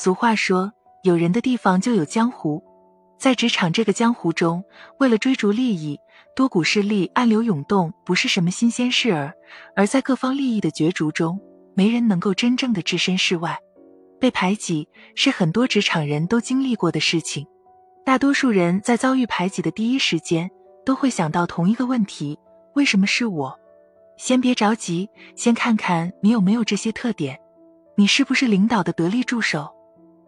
俗话说，有人的地方就有江湖。在职场这个江湖中，为了追逐利益，多股势力暗流涌动不是什么新鲜事儿。而在各方利益的角逐中，没人能够真正的置身事外。被排挤是很多职场人都经历过的事情。大多数人在遭遇排挤的第一时间，都会想到同一个问题：为什么是我？先别着急，先看看你有没有这些特点。你是不是领导的得力助手？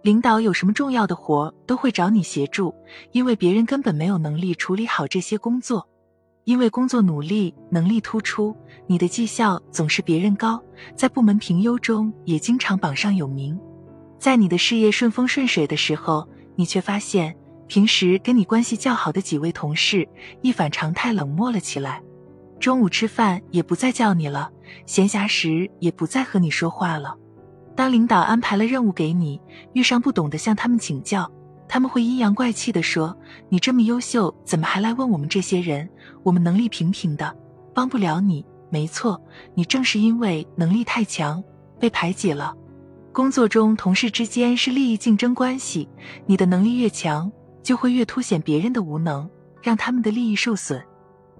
领导有什么重要的活都会找你协助，因为别人根本没有能力处理好这些工作。因为工作努力、能力突出，你的绩效总是别人高，在部门评优中也经常榜上有名。在你的事业顺风顺水的时候，你却发现平时跟你关系较好的几位同事一反常态冷漠了起来，中午吃饭也不再叫你了，闲暇时也不再和你说话了。当领导安排了任务给你，遇上不懂的向他们请教，他们会阴阳怪气的说：“你这么优秀，怎么还来问我们这些人？我们能力平平的，帮不了你。”没错，你正是因为能力太强，被排挤了。工作中同事之间是利益竞争关系，你的能力越强，就会越凸显别人的无能，让他们的利益受损。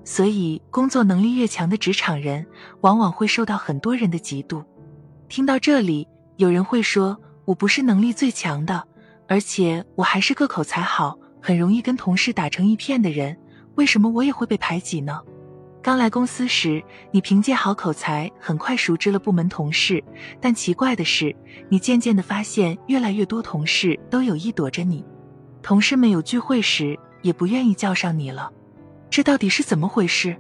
所以，工作能力越强的职场人，往往会受到很多人的嫉妒。听到这里。有人会说，我不是能力最强的，而且我还是个口才好、很容易跟同事打成一片的人，为什么我也会被排挤呢？刚来公司时，你凭借好口才，很快熟知了部门同事，但奇怪的是，你渐渐的发现，越来越多同事都有意躲着你，同事们有聚会时也不愿意叫上你了，这到底是怎么回事？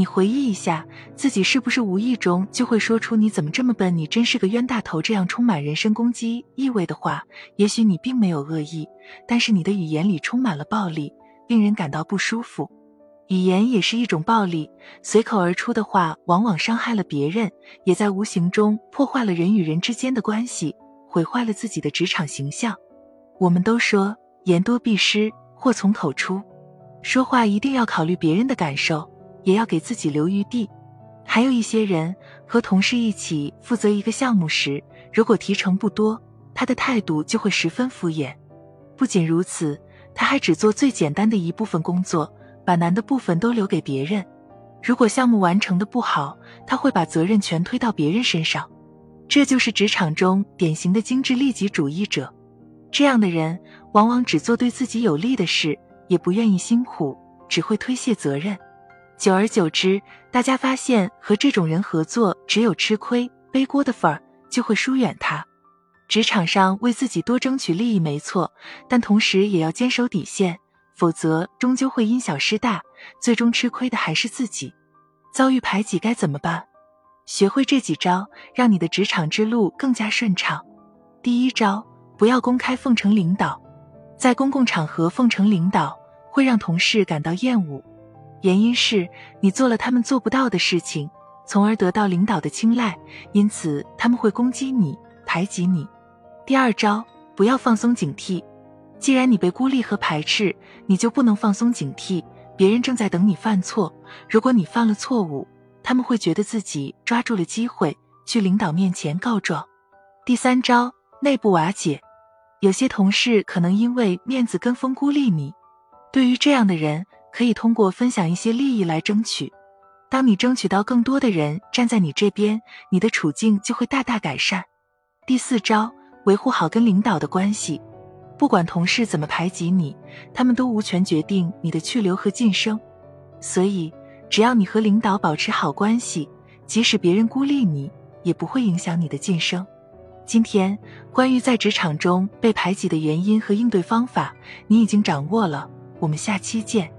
你回忆一下，自己是不是无意中就会说出“你怎么这么笨，你真是个冤大头”这样充满人身攻击意味的话？也许你并没有恶意，但是你的语言里充满了暴力，令人感到不舒服。语言也是一种暴力，随口而出的话往往伤害了别人，也在无形中破坏了人与人之间的关系，毁坏了自己的职场形象。我们都说言多必失，祸从口出，说话一定要考虑别人的感受。也要给自己留余地。还有一些人和同事一起负责一个项目时，如果提成不多，他的态度就会十分敷衍。不仅如此，他还只做最简单的一部分工作，把难的部分都留给别人。如果项目完成的不好，他会把责任全推到别人身上。这就是职场中典型的精致利己主义者。这样的人往往只做对自己有利的事，也不愿意辛苦，只会推卸责任。久而久之，大家发现和这种人合作只有吃亏背锅的份儿，就会疏远他。职场上为自己多争取利益没错，但同时也要坚守底线，否则终究会因小失大，最终吃亏的还是自己。遭遇排挤该怎么办？学会这几招，让你的职场之路更加顺畅。第一招，不要公开奉承领导，在公共场合奉承领导会让同事感到厌恶。原因是你做了他们做不到的事情，从而得到领导的青睐，因此他们会攻击你、排挤你。第二招，不要放松警惕。既然你被孤立和排斥，你就不能放松警惕。别人正在等你犯错，如果你犯了错误，他们会觉得自己抓住了机会去领导面前告状。第三招，内部瓦解。有些同事可能因为面子跟风孤立你，对于这样的人。可以通过分享一些利益来争取。当你争取到更多的人站在你这边，你的处境就会大大改善。第四招，维护好跟领导的关系。不管同事怎么排挤你，他们都无权决定你的去留和晋升。所以，只要你和领导保持好关系，即使别人孤立你，也不会影响你的晋升。今天关于在职场中被排挤的原因和应对方法，你已经掌握了。我们下期见。